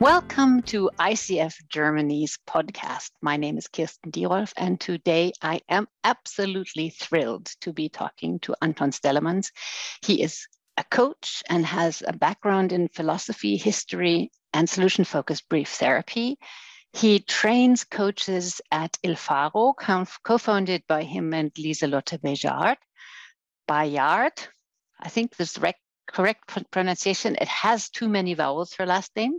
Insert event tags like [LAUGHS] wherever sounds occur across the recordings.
Welcome to ICF Germany's podcast. My name is Kirsten Dierolf, and today I am absolutely thrilled to be talking to Anton Stellamans. He is a coach and has a background in philosophy, history, and solution focused brief therapy. He trains coaches at Il Faro, co founded by him and Lisa Lotte Bayard. Baeijaert, I think this is the correct pronunciation. It has too many vowels, her last name.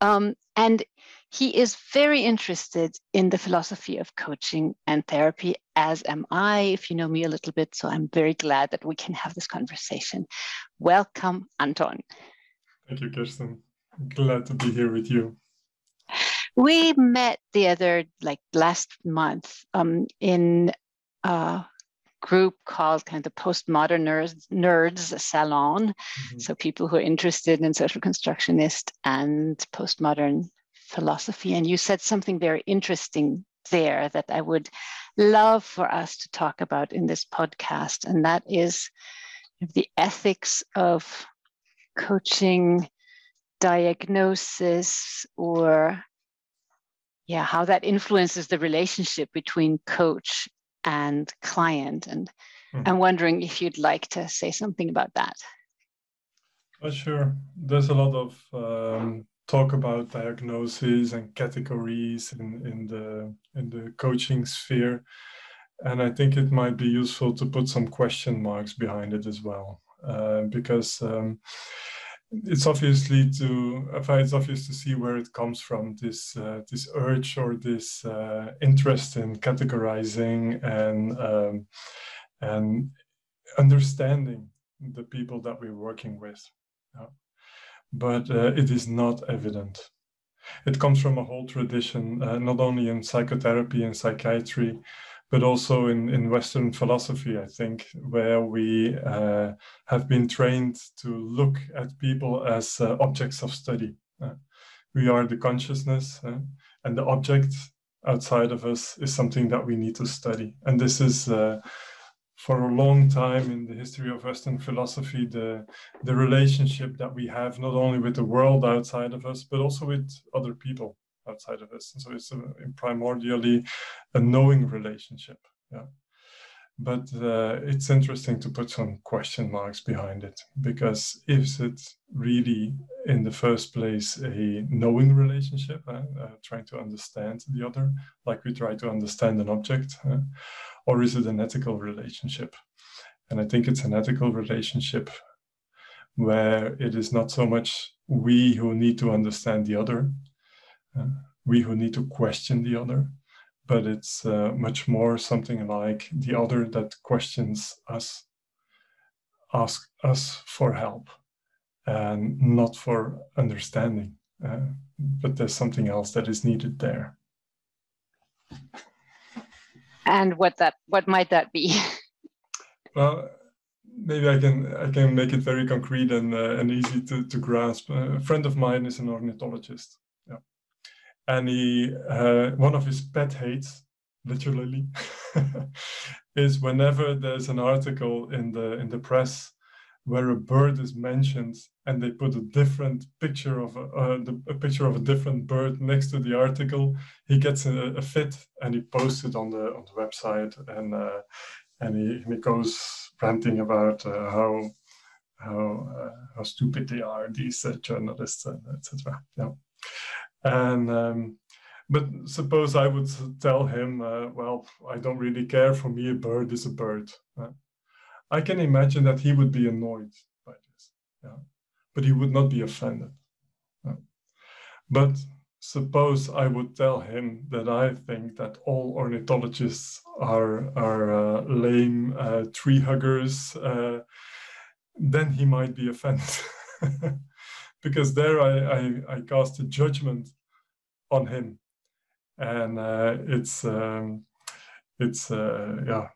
Um, and he is very interested in the philosophy of coaching and therapy, as am I, if you know me a little bit. So I'm very glad that we can have this conversation. Welcome, Anton. Thank you, Kirsten. Glad to be here with you. We met the other, like last month, um, in uh, group called kind of postmodern nerds, nerds salon. Mm-hmm. So people who are interested in social constructionist and postmodern philosophy. And you said something very interesting there that I would love for us to talk about in this podcast, and that is the ethics of coaching, diagnosis, or yeah, how that influences the relationship between coach and client. And mm-hmm. I'm wondering if you'd like to say something about that. Oh, sure. There's a lot of um, talk about diagnoses and categories in, in the in the coaching sphere, and I think it might be useful to put some question marks behind it as well, uh, because. Um, it's obviously to it's obvious to see where it comes from this uh, this urge or this uh, interest in categorizing and um, and understanding the people that we're working with yeah. but uh, it is not evident it comes from a whole tradition uh, not only in psychotherapy and psychiatry but also in, in Western philosophy, I think, where we uh, have been trained to look at people as uh, objects of study. Uh, we are the consciousness, uh, and the object outside of us is something that we need to study. And this is, uh, for a long time in the history of Western philosophy, the, the relationship that we have not only with the world outside of us, but also with other people outside of us. And so it's a, primordially a knowing relationship. Yeah. But uh, it's interesting to put some question marks behind it because is it really in the first place a knowing relationship, uh, uh, trying to understand the other like we try to understand an object, or is it an ethical relationship? And I think it's an ethical relationship where it is not so much we who need to understand the other, we who need to question the other, but it's uh, much more something like the other that questions us, ask us for help, and not for understanding. Uh, but there's something else that is needed there. And what that what might that be? [LAUGHS] well, maybe I can I can make it very concrete and uh, and easy to, to grasp. a friend of mine is an ornithologist, and he uh, one of his pet hates literally [LAUGHS] is whenever there's an article in the in the press where a bird is mentioned and they put a different picture of a, uh, the, a picture of a different bird next to the article he gets a, a fit and he posts it on the on the website and uh, and he, he goes ranting about uh, how how uh, how stupid they are these uh, journalists etc yeah and um, but suppose I would tell him, uh, well, I don't really care. For me, a bird is a bird. Uh, I can imagine that he would be annoyed by this, yeah? but he would not be offended. But suppose I would tell him that I think that all ornithologists are are uh, lame uh, tree huggers, uh, then he might be offended. [LAUGHS] because there I, I, I, cast a judgment on him. And uh, it's, um, it's uh, yeah,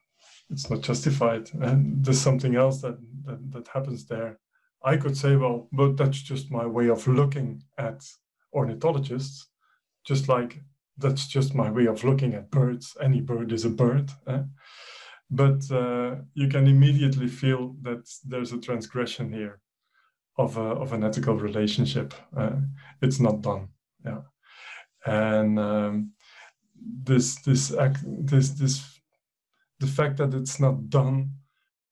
it's not justified. And there's something else that, that, that happens there. I could say, well, but that's just my way of looking at ornithologists, just like that's just my way of looking at birds. Any bird is a bird. Eh? But uh, you can immediately feel that there's a transgression here of a of an ethical relationship. Uh, it's not done. Yeah, and um, this this act this this the fact that it's not done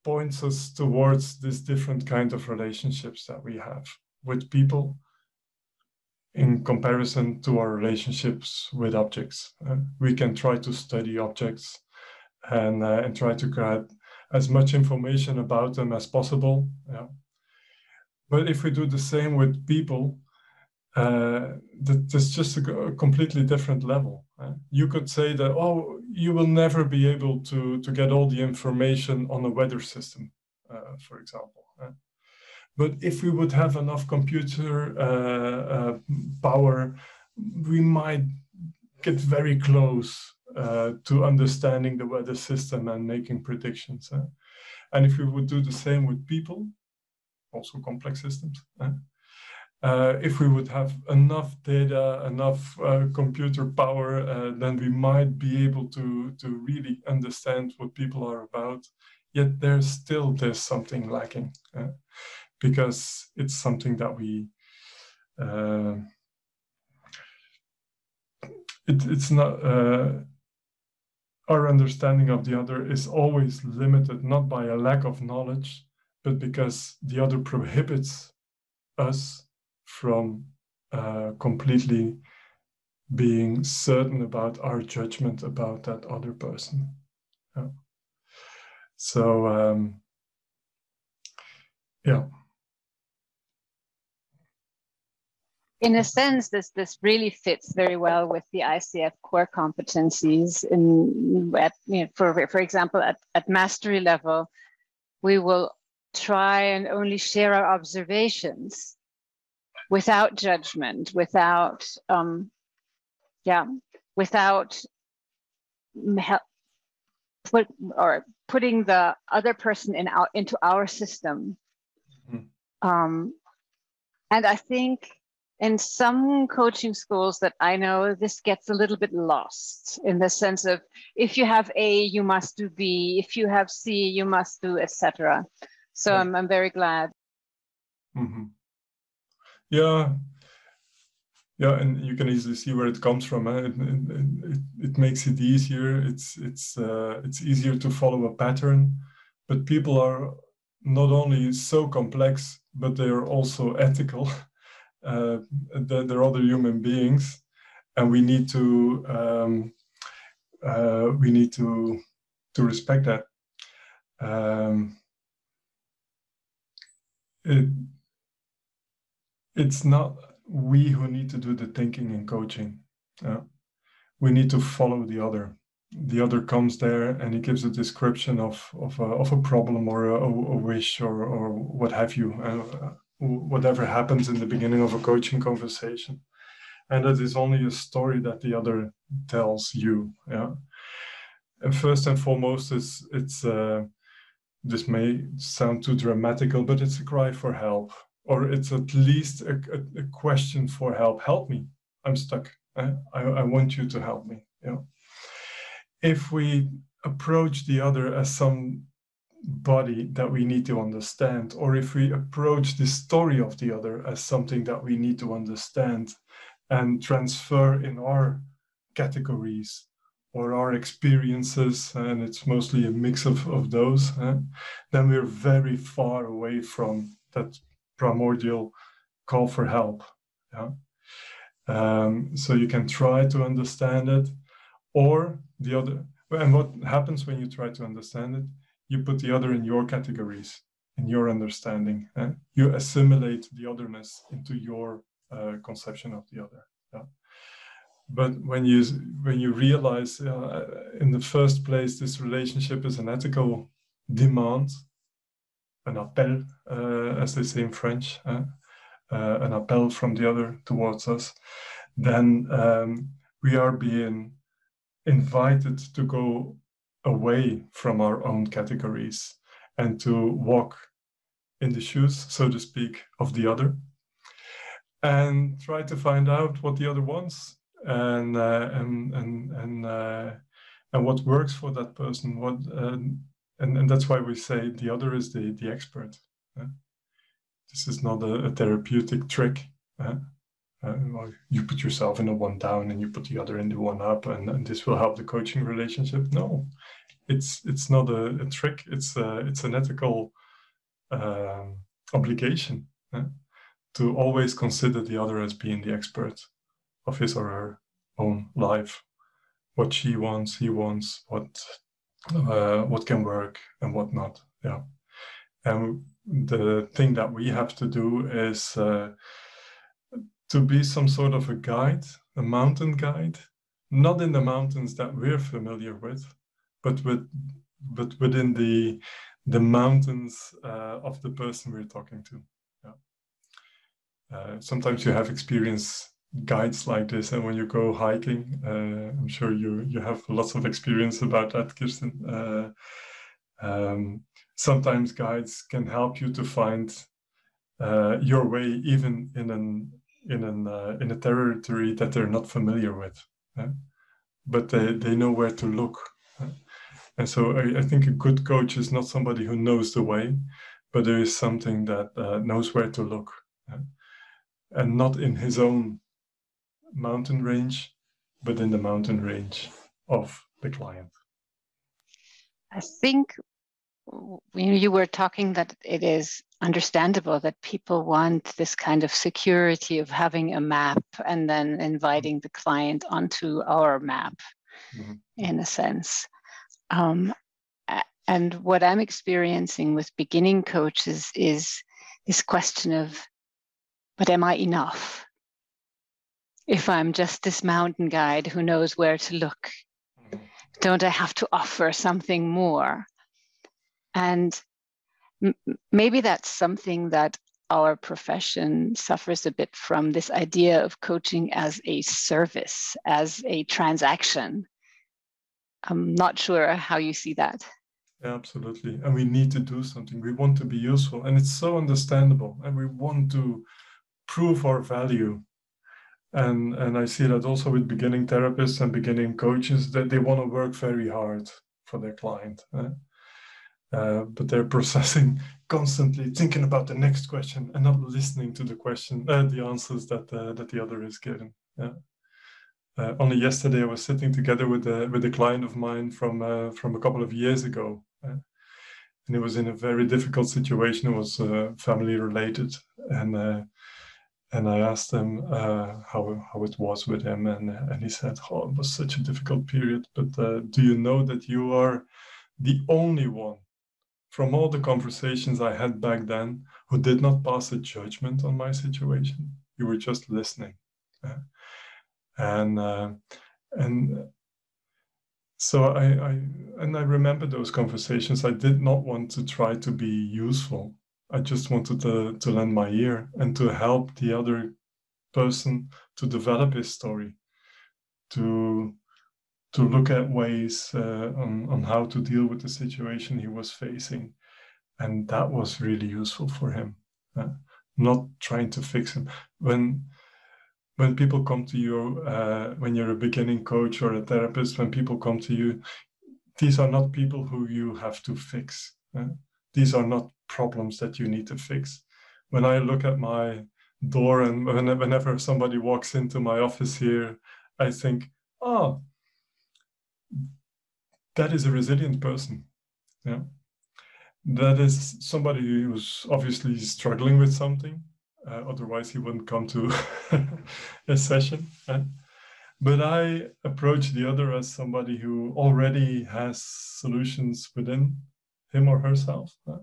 points us towards this different kind of relationships that we have with people in comparison to our relationships with objects. Uh, we can try to study objects and, uh, and try to get as much information about them as possible. Yeah. But if we do the same with people, uh, that's just a, completely different level. Uh, you could say that, oh, you will never be able to, to get all the information on a weather system, uh, for example. Uh. but if we would have enough computer uh, uh, power, we might get very close to understanding the weather system and making predictions. and if we would do the same with people, also complex systems, uh, if we would have enough data, enough uh, computer power, uh, then we might be able to, to really understand what people are about. Yet there's still there's something lacking uh, because it's something that we uh, it, it's not uh, our understanding of the other is always limited not by a lack of knowledge, but because the other prohibits us from uh, completely being certain about our judgment about that other person. Yeah. So, um, yeah. In a sense, this this really fits very well with the ICF core competencies. In at, you know, for for example, at, at mastery level, we will try and only share our observations without judgment, without, um, yeah, without help, put or putting the other person in our into our system. Mm-hmm. Um, and I think in some coaching schools that I know, this gets a little bit lost in the sense of if you have A, you must do B. If you have C, you must do etc. So yeah. I'm, I'm very glad. Mm-hmm. Yeah, yeah, and you can easily see where it comes from. Eh? It, it, it, makes it easier. It's it's uh, it's easier to follow a pattern, but people are not only so complex, but they are also [LAUGHS] ethical. Uh, they're other human beings, and we need to um, uh, we need to to respect that. Um, it, it's not we who need to do the thinking and coaching. We need to follow the other. The other comes there and he gives a description of of a, of a problem or a, a wish or or what have you, uh, whatever happens in the beginning of a coaching conversation, and that is only a story that the other tells you. Yeah. And first and foremost, it's it's. Uh, this may sound too dramatical, but it's a cry for help or it's at least a, a, a question for help. Help me. I'm stuck. I, I, I want you to help me. You know? If we approach the other as some body that we need to understand, or if we approach the story of the other as something that we need to understand and transfer in our categories or our experiences, and it's mostly a mix of, of those, then we're very far away from that primordial call for help. Yeah? Um, so you can try to understand it, or the other. And what happens when you try to understand it? You put the other in your categories, in your understanding. Eh? You assimilate the otherness into your uh, conception of the other. But when you when you realize uh, in the first place this relationship is an ethical demand an appel, uh, as they say in French, uh, uh, an appel from the other towards us, then um, we are being invited to go away from our own categories and to walk in the shoes, so to speak, of the other and try to find out what the other wants and uh, and and and uh, and what works for that person what uh, and, and that's why we say the other is the, the expert. this is not a, a therapeutic trick. Uh, uh, you put yourself in the one down and you put the other in the one up, and, and this will help the coaching relationship. No, it's it's not a, a trick. It's a, it's an ethical um, obligation to always consider the other as being the expert of his or her own life. What she wants, he wants, what uh, what can work and what not. Yeah, and the thing that we have to do is uh, to be some sort of a guide, a mountain guide, not in the mountains that we're familiar with, but with but within the the mountains uh, of the person we're talking to. Yeah. Uh, sometimes you have experience guides like this, and when you go hiking, uh, I'm sure you you have lots of experience about that, Kirsten. Uh, um, sometimes guides can help you to find uh, your way, even in an in an uh, in a territory that they're not familiar with, but they they know where to look. And so I, I, think a good coach is not somebody who knows the way, but there is something that uh, knows where to look, and not in his own mountain range, but in the mountain range of the client. I think you were talking that it is understandable that people want this kind of security of having a map and then inviting the client onto our map mm-hmm. in a sense um, and what i'm experiencing with beginning coaches is this question of but am i enough if i'm just this mountain guide who knows where to look mm-hmm. don't i have to offer something more and m- maybe that's something that our profession suffers a bit from this idea of coaching as a service, as a transaction. I'm not sure how you see that. Yeah, absolutely. And we need to do something. We want to be useful. And it's so understandable. And we want to prove our value. And, and I see that also with beginning therapists and beginning coaches that they want to work very hard for their client. Eh? Uh, but they're [LAUGHS] processing constantly, thinking about the next question and not listening to the question, uh, the answers that uh, that the other is giving. Yeah. Uh, only yesterday, I was sitting together with a with a client of mine from uh, from a couple of years ago, and it was in a very difficult situation. It was family related, and and I asked him how how it was with him, and and he said, "Oh, it was such a difficult period. But do you know that you are the only one from all the conversations I had back then who did not pass a judgment on my situation. You were just listening. Uh, and uh, and so I, I and I remember those conversations. I did not want to try to be useful. I just wanted to, to lend my ear and to help the other person to develop his story, to to look at ways uh, on, on how to deal with the situation he was facing. And that was really useful for him, uh, not trying to fix him. When when people come to you, uh, when you're a beginning coach or a therapist, when people come to you, these are not people who you have to fix. Uh, these are not problems that you need to fix. When I look at my door and whenever somebody walks into my office here, I think, oh, that is a resilient person. Yeah. That is somebody who's obviously struggling with something. Uh, otherwise, he wouldn't come to [LAUGHS] a session. Right? But I approach the other as somebody who already has solutions within him or herself. Right?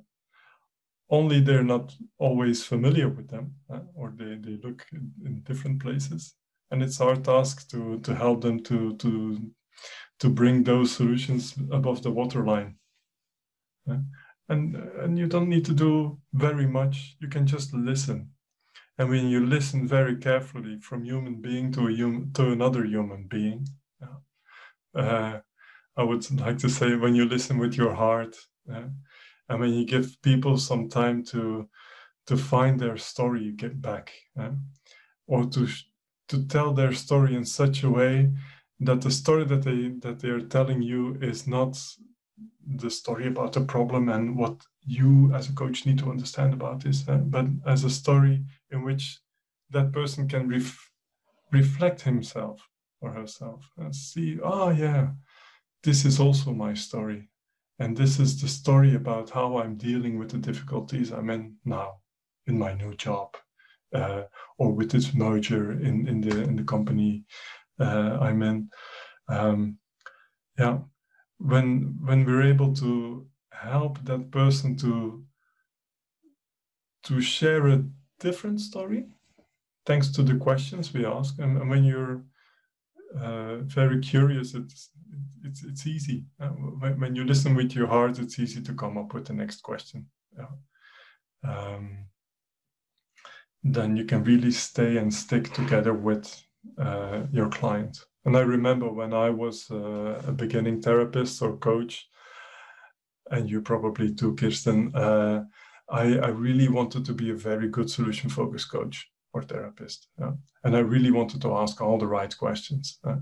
Only they're not always familiar with them, right? or they, they look in, in different places. And it's our task to, to help them to, to to bring those solutions above the waterline. And, and you don't need to do very much. You can just listen. And when you listen very carefully from human being to a human to another human being, uh, I would like to say when you listen with your heart, uh, and when you give people some time to to find their story, you get back, or to to tell their story in such a way that the story that they that they are telling you is not the story about the problem and what you as a coach need to understand about this, but as a story in which that person can ref- reflect himself or herself and see, oh yeah, this is also my story. And this is the story about how I'm dealing with the difficulties I'm in now in my new job uh, or with this merger in, in the in the company uh, I'm in. Um, yeah, when when we're able to help that person to to share a different story, thanks to the questions we ask, and, and when you're uh, very curious, it's it's it's easy. Uh, when, you listen with your heart, it's easy to come up with the next question. Yeah. Um, then you can really stay and stick together with uh, your client. And I remember when I was uh, a beginning therapist or coach, and you probably too, Kirsten, uh, I, I really wanted to be a very good solution focused coach or therapist. Yeah. And I really wanted to ask all the right questions. Uh,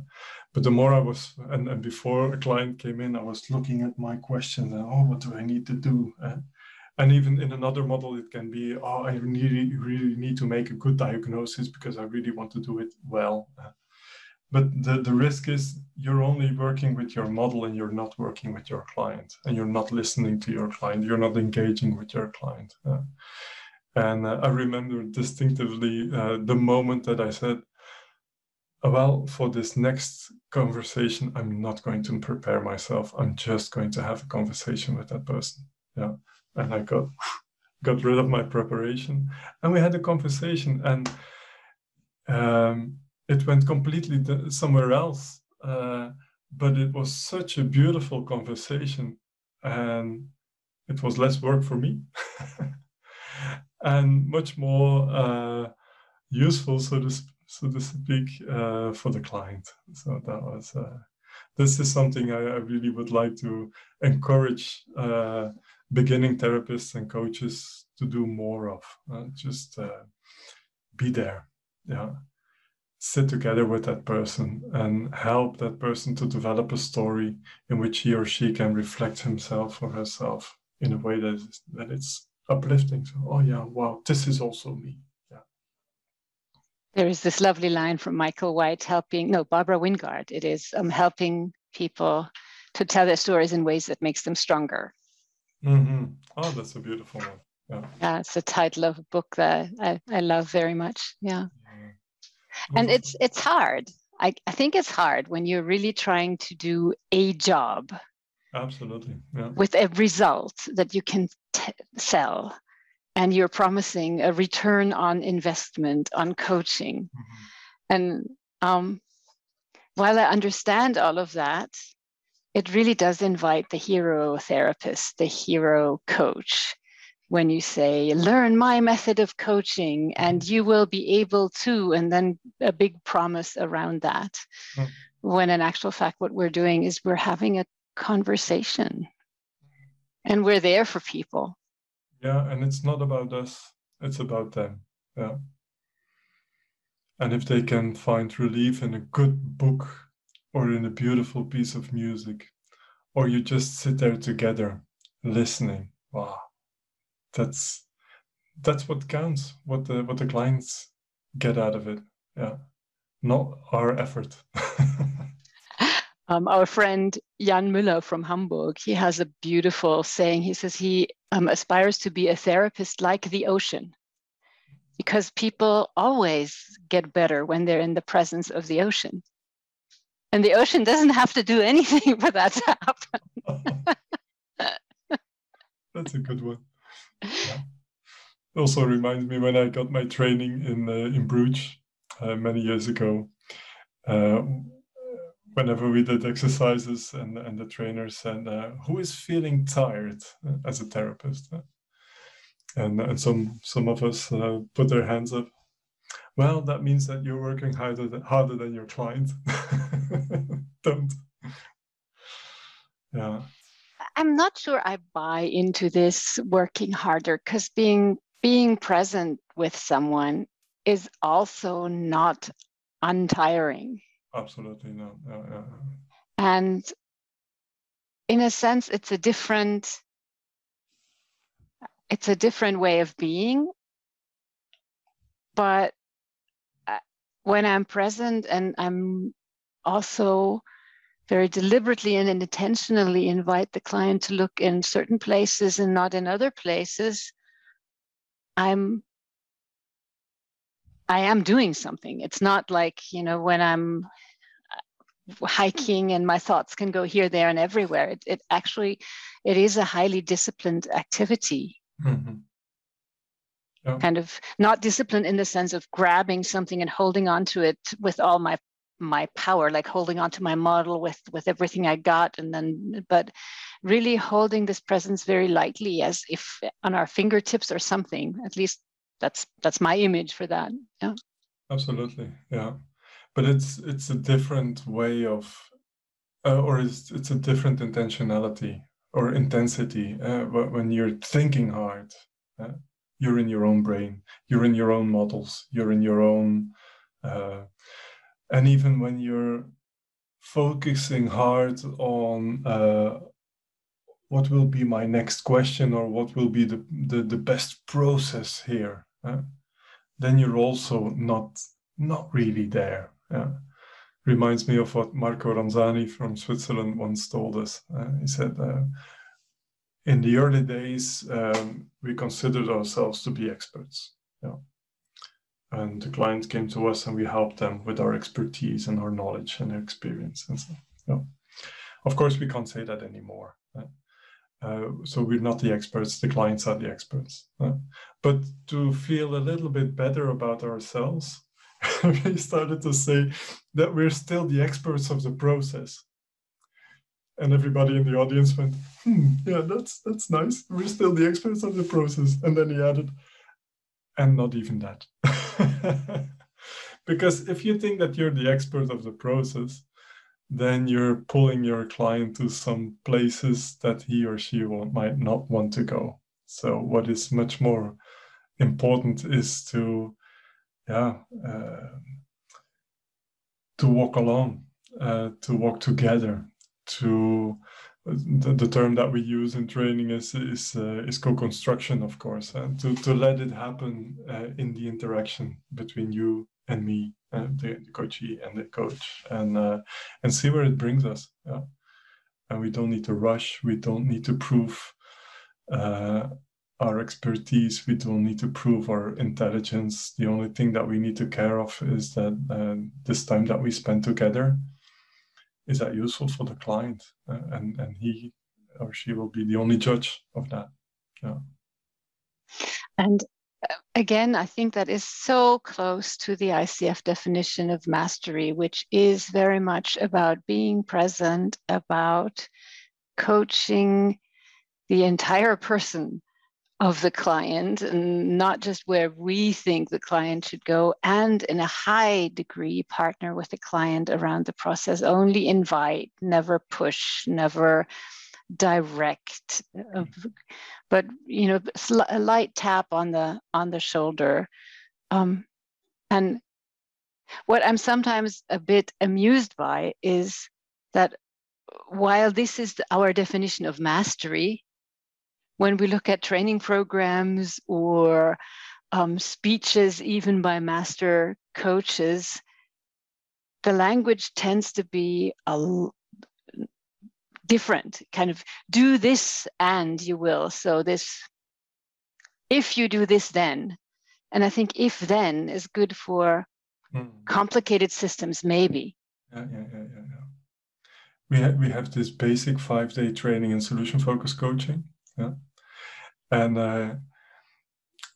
but the more I was, and, and before a client came in, I was looking at my questions and, oh, what do I need to do? Uh, and even in another model, it can be, oh, I really, really need to make a good diagnosis because I really want to do it well. Uh, but the, the risk is you're only working with your model and you're not working with your client and you're not listening to your client. You're not engaging with your client. And uh, I remember distinctively uh, the moment that I said, well, for this next conversation, I'm not going to prepare myself. I'm just going to have a conversation with that person. Yeah and I got [SIGHS] got rid of my preparation, and we had a conversation, and um, it went completely somewhere else. Uh, but it was such a beautiful conversation, and it was less work for me, [LAUGHS] and much more uh, useful, so to so to speak, uh, for the client. So that was. Uh, this is something I, I, really would like to encourage uh, beginning therapists and coaches to do more of. Uh, just uh, be there. Yeah. Sit together with that person and help that person to develop a story in which he or she can reflect himself or herself in a way that, that it's uplifting. So, oh, yeah, wow, this is also me. Yeah. There is this lovely line from Michael White helping, no, Barbara Wingard. It is um, helping people to tell their stories in ways that makes them stronger Mm-hmm. Oh, that's a beautiful one. Yeah. yeah, it's the title of a book that I, I love very much. Yeah. yeah. And it's it's hard. I, I think it's hard when you're really trying to do a job. Absolutely. Yeah. With a result that you can t- sell and you're promising a return on investment on coaching. Mm-hmm. And um, while I understand all of that, it really does invite the hero therapist, the hero coach. When you say, learn my method of coaching and you will be able to, and then a big promise around that. Mm. When in actual fact, what we're doing is we're having a conversation and we're there for people. Yeah, and it's not about us, it's about them. Yeah. And if they can find relief in a good book or in a beautiful piece of music, or you just sit there together listening. Wow, that's that's what counts. What the what the clients get out of it. Yeah, not our effort. [LAUGHS] um, our friend Jan Müller from Hamburg, he has a beautiful saying. He says he um, aspires to be a therapist like the ocean because people always get better when they're in the presence of the ocean and the ocean doesn't have to do anything [LAUGHS] for that to happen. [LAUGHS] That's a good one. Yeah. Also reminds me when I got my training in uh, in Bruges uh, many years ago. Uh, whenever we did exercises, and and the trainer said, uh, "Who is feeling tired as a therapist?" And and some some of us uh, put their hands up well, that means that you're working harder than, harder than your client. [LAUGHS] Don't. Yeah. I'm not sure I buy into this working harder because being being present with someone is also not untiring. Absolutely no. Yeah, yeah. And in a sense, it's a different it's a different way of being. But uh, when I'm present and I'm also very deliberately and intentionally invite the client to look in certain places and not in other places, I'm I am doing something. It's not like, you know, when I'm uh, hiking and my thoughts can go here, there, and everywhere. It, it actually, it is a highly disciplined activity. Mm-hmm. Yeah. Kind of not disciplined in the sense of grabbing something and holding on to it with all my my power like holding on to my model with with everything i got and then but really holding this presence very lightly as if on our fingertips or something at least that's that's my image for that. Yeah. Absolutely. Yeah. But it's it's a different way of uh, or it's it's a different intentionality or intensity uh, when you're thinking hard uh, you're in your own brain you're in your own models you're in your own uh, and even when you're focusing hard on uh, what will be my next question or what will be the, the, the best process here then you're also not not really there. Reminds me of what marco ranzani from switzerland once told us. Uh, he said uh, in the early days um, we considered ourselves to be experts. Yeah. And the clients came to us and we helped them with our expertise and our knowledge and experience and so yeah. of course we can't say that anymore uh, so we're not the experts the clients are the experts but to feel a little bit better about ourselves [LAUGHS] we started to say that we're still the experts of the process. And everybody in the audience went hmm, yeah that's that's nice. We're still the experts of the process. And then he added and not even that. [LAUGHS] Because if you think that you're the expert of the process, then you're pulling your client to some places that he or she might not want to go. So what is much more important is to, yeah, uh, to walk along, uh, to walk together, to the, the term that we use in training is is uh, is co-construction, of course, and to to let it happen uh, in the interaction between you and me, uh, the, the coachee and the coach, and uh, and see where it brings us. Yeah. And we don't need to rush. We don't need to prove uh, our expertise. We don't need to prove our intelligence. The only thing that we need to care of is that uh, this time that we spend together is that useful for the client uh, and and he or she will be the only judge of that yeah and again i think that is so close to the icf definition of mastery which is very much about being present about coaching the entire person of the client and not just where we think the client should go and in a high degree partner with the client around the process. Only invite never push never direct but you know a light tap on the on the shoulder um, and what i'm sometimes a bit amused by is that while this is our definition of mastery when we look at training programs or um, speeches, even by master coaches, the language tends to be a different kind of do this and you will. So this if you do this then. And i think if then is good for mm. complicated systems maybe. Yeah yeah yeah yeah, yeah. we have we have this basic five day training and solution focused coaching yeah. And uh,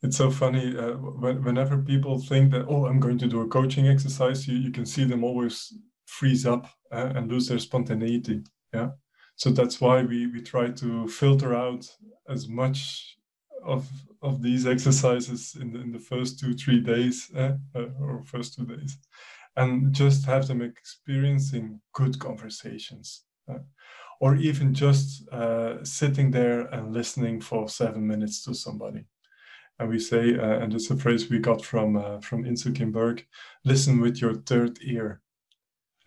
it's so funny uh, when, whenever people think that oh i'm going to do a coaching exercise you, you can see them always freeze up uh, and lose their spontaneity yeah so that's why we we try to filter out as much of of these exercises in the, in the first two three days uh, uh or first two days and just have them experiencing good conversations uh, or even just uh, sitting there and listening for seven minutes to somebody. And we say, uh, and it's a phrase we got from uh, from Kim listen with your third ear.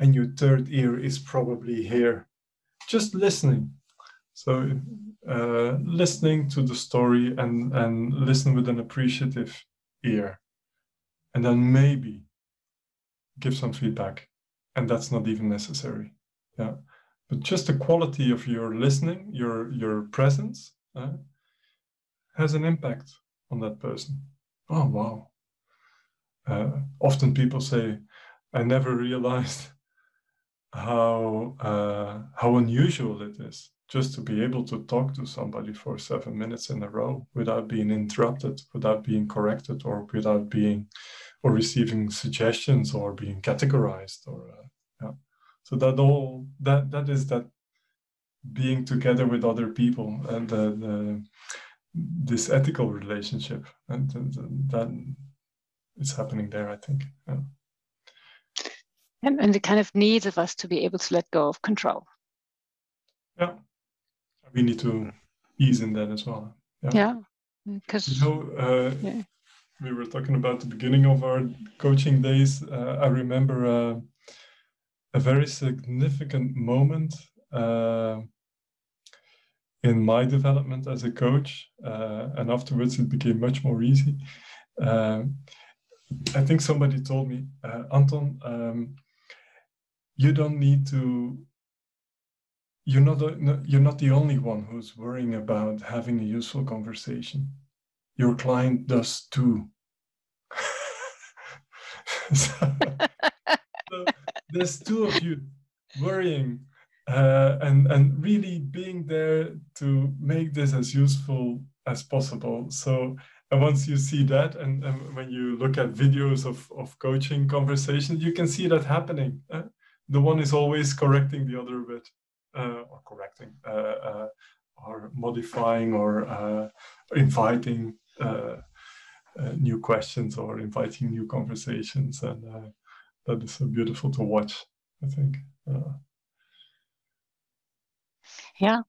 And your third ear is probably here, just listening. So uh, listening to the story and, and listen with an appreciative ear. And then maybe give some feedback. And that's not even necessary. Yeah. But just the quality of your listening, your your presence, uh, has an impact on that person. Oh wow. Uh, often people say, I never realized how uh, how unusual it is just to be able to talk to somebody for seven minutes in a row without being interrupted, without being corrected, or without being or receiving suggestions or being categorized or uh, yeah. So that all that that is that being together with other people and the, the this ethical relationship and, and, and that is happening there. I think. Yeah. And, and the kind of needs of us to be able to let go of control. Yeah we need to ease in that as well. Yeah, because you know, uh, yeah. we were talking about the beginning of our coaching days. Uh, I remember uh, a very significant moment uh, in my development as a coach, uh, and afterwards it became much more easy. Uh, I think somebody told me, Anton, um, you don't need to you're not the, you're not the only one who's worrying about having a useful conversation. Your client does too. [LAUGHS] so, so there's two of you worrying uh, and and really being there to make this as useful as possible. So and once you see that, and, and when you look at videos of, of coaching conversations, you can see that happening. Uh, the one is always correcting the other a bit. Uh, or correcting uh, uh, or modifying or inviting new questions or inviting new conversations and that is so beautiful to watch i think yeah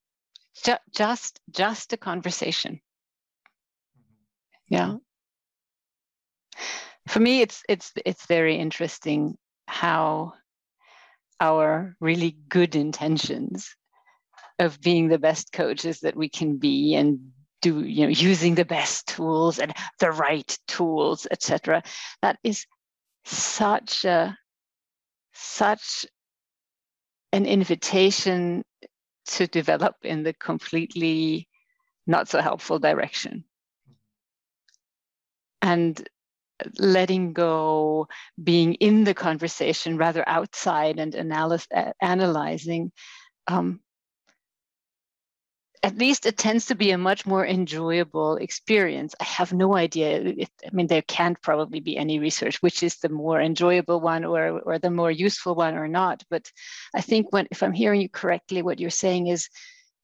just just a conversation mm-hmm. yeah for me it's it's it's very interesting how our really good intentions of being the best coaches that we can be and do you know using the best tools and the right tools etc that is such a such an invitation to develop in the completely not so helpful direction. And letting go, being in the conversation rather outside and analyze, analyzing, um, at least it tends to be a much more enjoyable experience. I have no idea. If, I mean, there can't probably be any research which is the more enjoyable one or, or the more useful one or not. But I think when, if I'm hearing you correctly, what you're saying is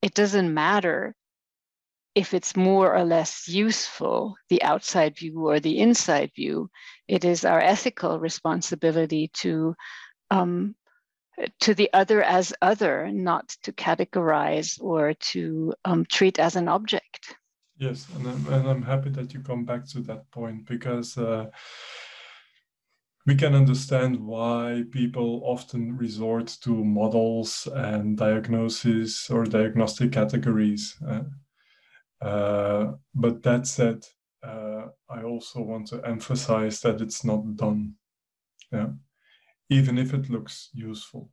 it doesn't matter if it's more or less useful, the outside view or the inside view, it is our ethical responsibility to um, to the other as other, not to categorize or to um, treat as an object. Yes, and I'm, and I'm happy that you come back to that point because uh, we can understand why people often resort to models and diagnosis or diagnostic categories. Uh, but that said, uh, I also want to emphasize that it's not done. Yeah. Even if it looks useful,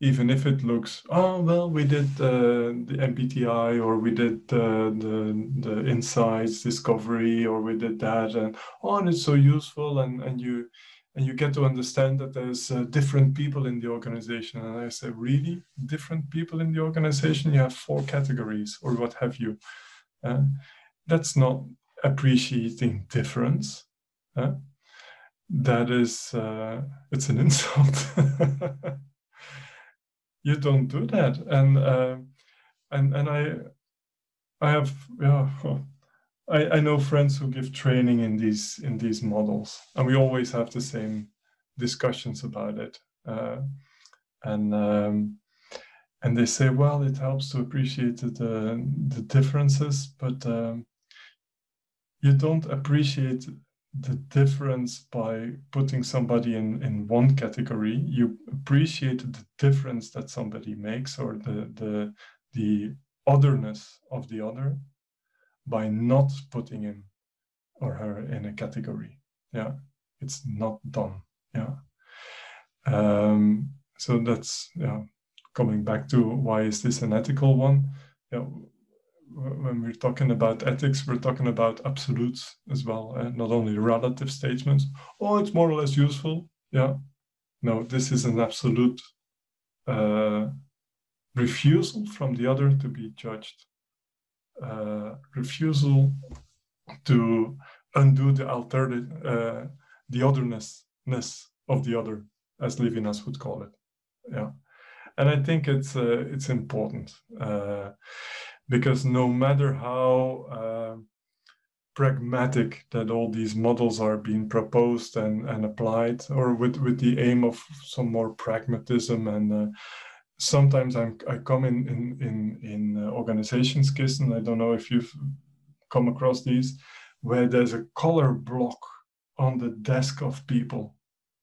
even if it looks, oh well, we did uh, the MBTI or we did uh, the the insights discovery or we did that, and oh, and it's so useful, and and you and you get to understand that there's uh, different people in the organization. And I say, really, different people in the organization? You have four categories or what have you. Uh, that's not appreciating difference. Uh, that is, uh, it's an [LAUGHS] insult. you don't do that, and uh, and and I, I have yeah. I, I know friends who give training in these in these models, and we always have the same discussions about it. Uh, and um, and they say, well, it helps to appreciate the, the differences, but um, you don't appreciate the difference by putting somebody in, in one category. You appreciate the difference that somebody makes or the, the, the otherness of the other by not putting him or her in a category. Yeah, it's not done. Yeah. Um, so that's yeah, coming back to why is this an ethical one? Yeah, when we're talking about ethics, we're talking about absolutes as well, and not only relative statements. Oh, it's more or less useful. Yeah. No, this is an absolute uh, refusal from the other to be judged, uh, refusal to undo the alternative, uh, the otherness of the other, as Levinas would call it. Yeah, and I think it's uh, it's important uh, because no matter how uh, pragmatic that all these models are being proposed and, and applied, or with, with the aim of some more pragmatism and uh, sometimes I'm, I come in in in, in uh, organizations, Kirsten. I don't know if you've come across these, where there's a color block on the desk of people,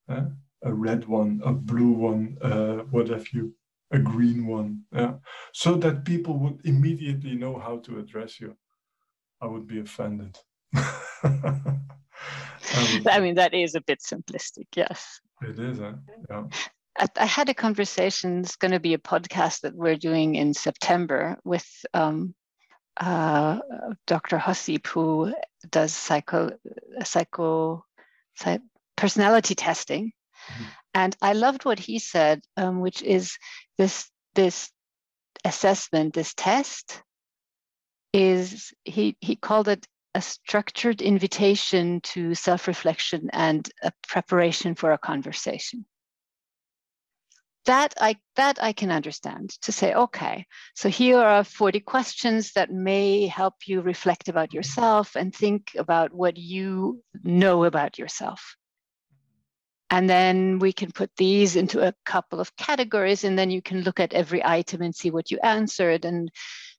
eh? a red one, a blue one, uh, what have you, a green one, yeah? so that people would immediately know how to address you. I would be offended. [LAUGHS] I, I mean, that is a bit simplistic, yes. It is, eh? yeah. I had a conversation. It's going to be a podcast that we're doing in September with um, uh, Dr. Hossip, who does psycho, psycho, psych, personality testing. Mm-hmm. And I loved what he said, um, which is this this assessment, this test, is he he called it a structured invitation to self-reflection and a preparation for a conversation that I that I can understand to say, okay, so here are 40 questions that may help you reflect about yourself and think about what you know about yourself. And then we can put these into a couple of categories, and then you can look at every item and see what you answered and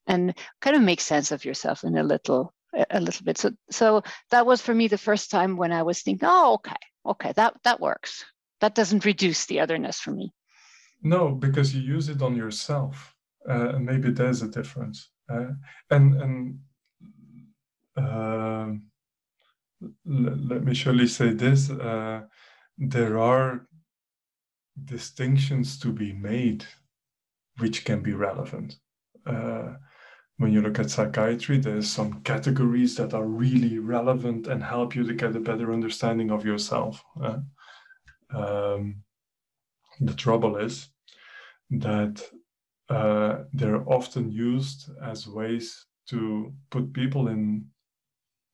and kind of make sense of yourself in a little a little bit. So so that was for me the first time when I was thinking, oh, okay, okay, that that works. That doesn't reduce the otherness for me. No, because you use it on yourself, uh, maybe there's a difference. Uh, and and uh, l- let me surely say this: uh, there are distinctions to be made, which can be relevant. Uh, when you look at psychiatry, there's some categories that are really relevant and help you to get a better understanding of yourself. Uh, um, the trouble is that uh, they're often used as ways to put people in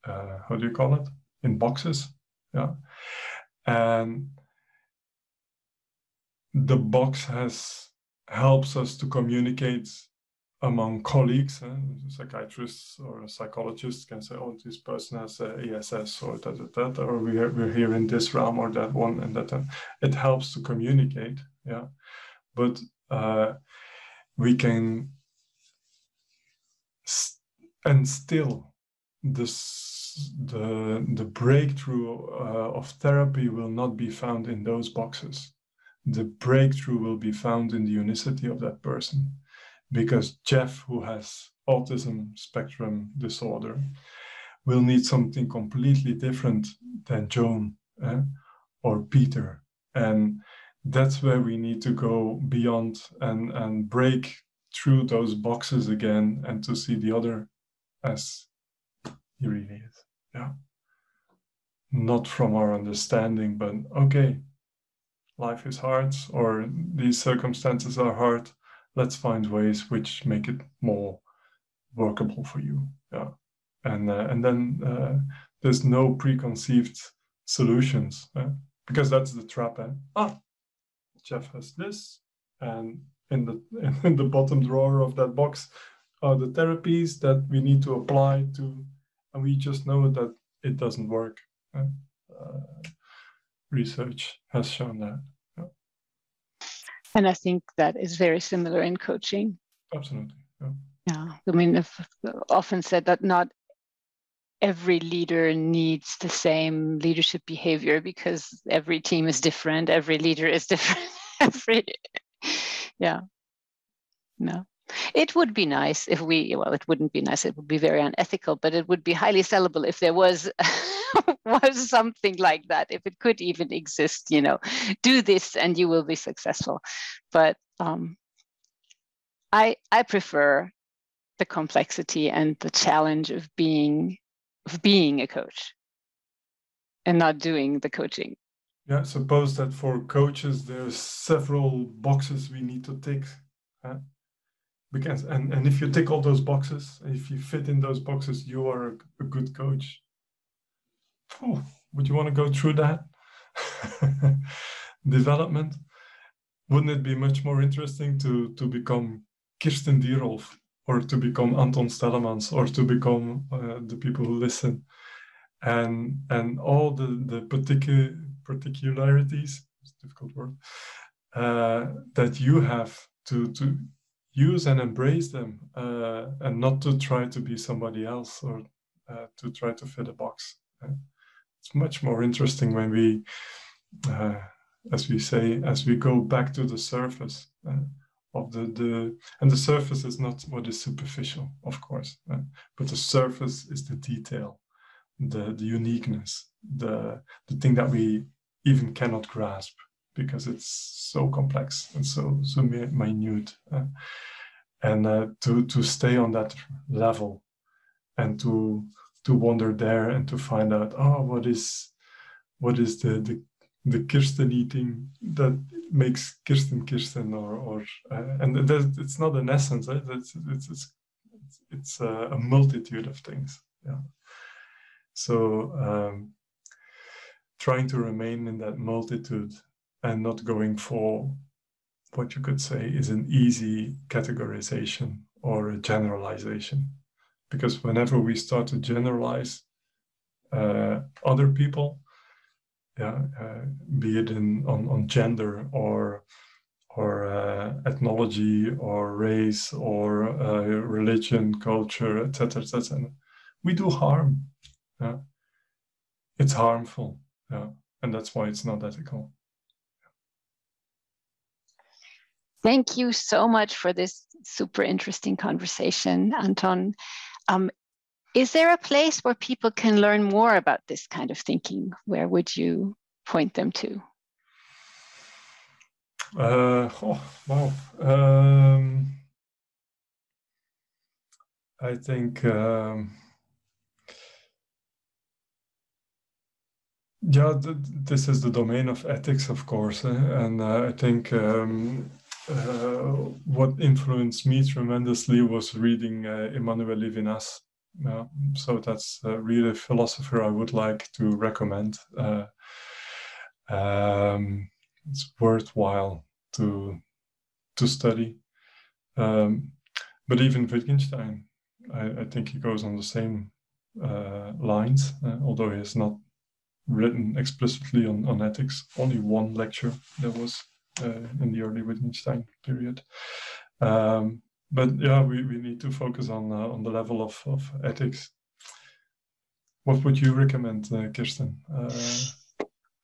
uh, how do you call it in boxes yeah and the box has helps us to communicate among colleagues uh, psychiatrists or psychologists can say oh this person has a ess or that, that, that or we're, we're here in this realm or that one and that, it helps to communicate yeah? But uh, we can st- and still this the the breakthrough uh, of therapy will not be found in those boxes the breakthrough will be found in the unicity of that person because jeff who has autism spectrum disorder will need something completely different than joan eh? or peter and that's where we need to go beyond and and break through those boxes again and to see the other as he really is yeah. Not from our understanding but okay life is hard or these circumstances are hard. Let's find ways which make it more workable for you. Yeah. And uh, and then uh, there's no preconceived solutions because that's the trap eh? ah Jeff has this, and in the [LAUGHS] in the bottom drawer of that box are the therapies that we need to apply to, and we just know that it doesn't work. Uh, research has shown that. Yeah. And I think that is very similar in coaching. Absolutely. Yeah. yeah. I mean, I've often said that not every leader needs the same leadership behavior because every team is different every leader is different [LAUGHS] every yeah no It would be nice if we, well, it wouldn't be nice, it would be very unethical, but it would be highly sellable if there was [LAUGHS] was something like that, if it could even exist, you know, do this and you will be successful. But um, I I prefer the complexity and the challenge of being of being a coach and not doing the coaching. Yeah, suppose that for coaches there's several boxes we need to tick. Huh? Because and, and if you tick all those boxes, if you fit in those boxes, you are a, a good coach. Oh, would you want to go through that [LAUGHS] development? Wouldn't it be much more interesting to to become Kirsten Dierolf or to become Anton Stellamans or to become uh, the people who listen and and all the the particular particularities it's a difficult word uh, that you have to to use and embrace them uh, and not to try to be somebody else or uh, to try to fit a box uh, it's much more interesting when we uh, as we say as we go back to the surface of the, the and the surface is not what is superficial of course uh, but the surface is the detail the the uniqueness the the thing that we even cannot grasp because it's so complex and so so minute uh, and uh, to to stay on that level and to to wander there and to find out oh what is what is the the the Kirsten eating that makes Kirsten Kirsten or or uh, and it's not an essence eh? it's it's it's, it's a, a, multitude of things yeah so um, trying to remain in that multitude and not going for what you could say is an easy categorization or a generalization because whenever we start to generalize uh, other people yeah, uh, be it in on, on gender or or uh, ethnology or race or uh, religion, culture, etc., etc. We do harm. Yeah. It's harmful. Yeah. And that's why it's not ethical. Thank you so much for this super interesting conversation, Anton. Um, is there a place where people can learn more about this kind of thinking? Where would you point them to? Uh, oh, wow. Um, I think, um, yeah, th this is the domain of ethics, of course. Eh? And uh, I think um, what influenced me tremendously was reading uh, Emmanuel Levinas. Yeah, so that's uh, really a philosopher I would like to recommend. Uh, um, it's worthwhile to to study. Um, but even Wittgenstein, I, I, think he goes on the same uh, lines, uh, although he has not written explicitly on, on ethics. Only one lecture there was uh, in the early Wittgenstein period. Um, but yeah, we, we need to focus on uh, on the level of, of ethics. What would you recommend, uh, Kirsten? Uh,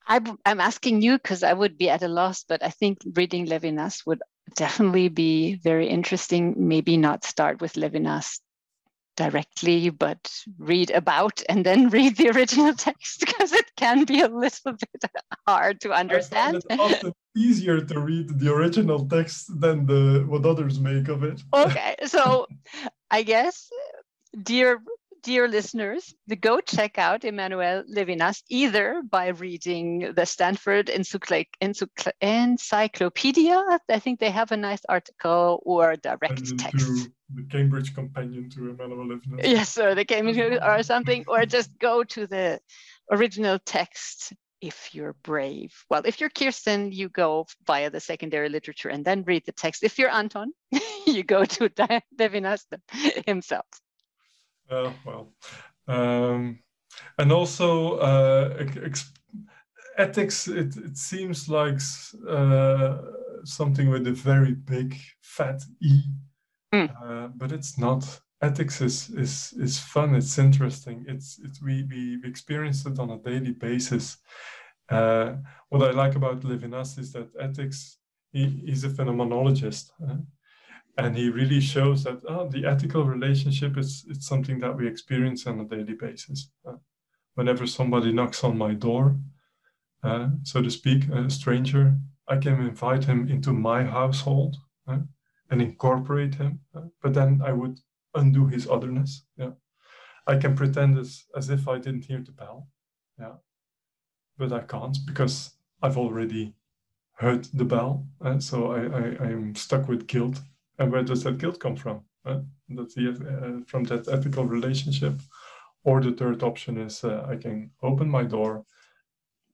I, am asking you because I would be at a loss, but I think reading Levinas would definitely be very interesting. Maybe not start with Levinas directly, but read about and then [LAUGHS] read the original text because it can be a little [LAUGHS] bit hard to understand. it's often easier to read the original text than the what others make of it. Okay, so I guess, dear dear listeners, go check out Emmanuel Levinas either by reading the Stanford Encycl- Encycl- Encyclopedia. I think they have a nice article or direct text. The Cambridge Companion to Emmanuel Levinas. Yes, or the Cambridge or something, or just go to the original text if you're brave. Well, if you're Kirsten, you go via the secondary literature and then read the text. If you're Anton, [LAUGHS] you go to [LAUGHS] Levinas himself. Uh, well, um, and also uh, ethics. It, it seems like uh, something with a very big fat e, mm. but it's not. Ethics is is is fun. It's interesting. It's it's we we, we experience it on a daily basis. Uh, what I like about Levinas is that ethics. He, he's a phenomenologist. And he really shows that oh, the ethical relationship is it's something that we experience on a daily basis. Uh, whenever somebody knocks on my door, uh, so to speak, a stranger, I can invite him into my household uh, and incorporate him, uh, but then I would undo his otherness. Yeah, I can pretend as as if I didn't hear the bell. Yeah, but I can't because I've already heard the bell, uh, so I, I I'm stuck with guilt. And where does that guilt come from? Uh, that's the, uh, from that ethical relationship. Or the third option is uh, I can open my door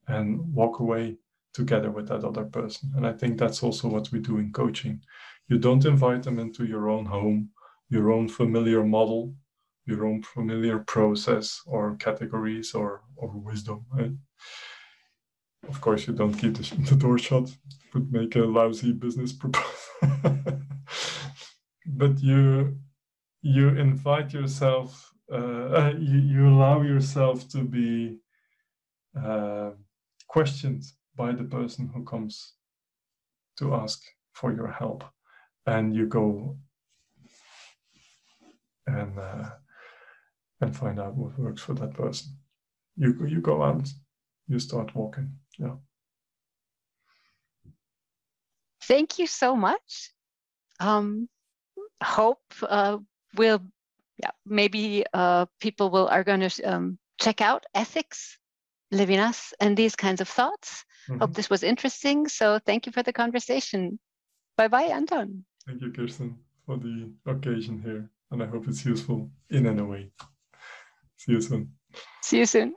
and walk away together with that other person. And I think that's also what we do in coaching. You don't invite them into your own home, your own familiar model, your own familiar process or categories or, or wisdom. Right? Of course, you don't keep the, [LAUGHS] the door shut, would make a lousy business proposal. [LAUGHS] but you you invite yourself, uh, you, you allow yourself to be uh, questioned by the person who comes to ask for your help, and you go and uh, and find out what works for that person. You you go out, you start walking. Yeah. Thank you so much. Um, hope uh, will, yeah, maybe uh, people will are going to um, check out ethics, Levinas, and these kinds of thoughts. Mm-hmm. Hope this was interesting. So thank you for the conversation. Bye bye, Anton. Thank you, Kirsten, for the occasion here, and I hope it's useful in any way. See you soon. See you soon.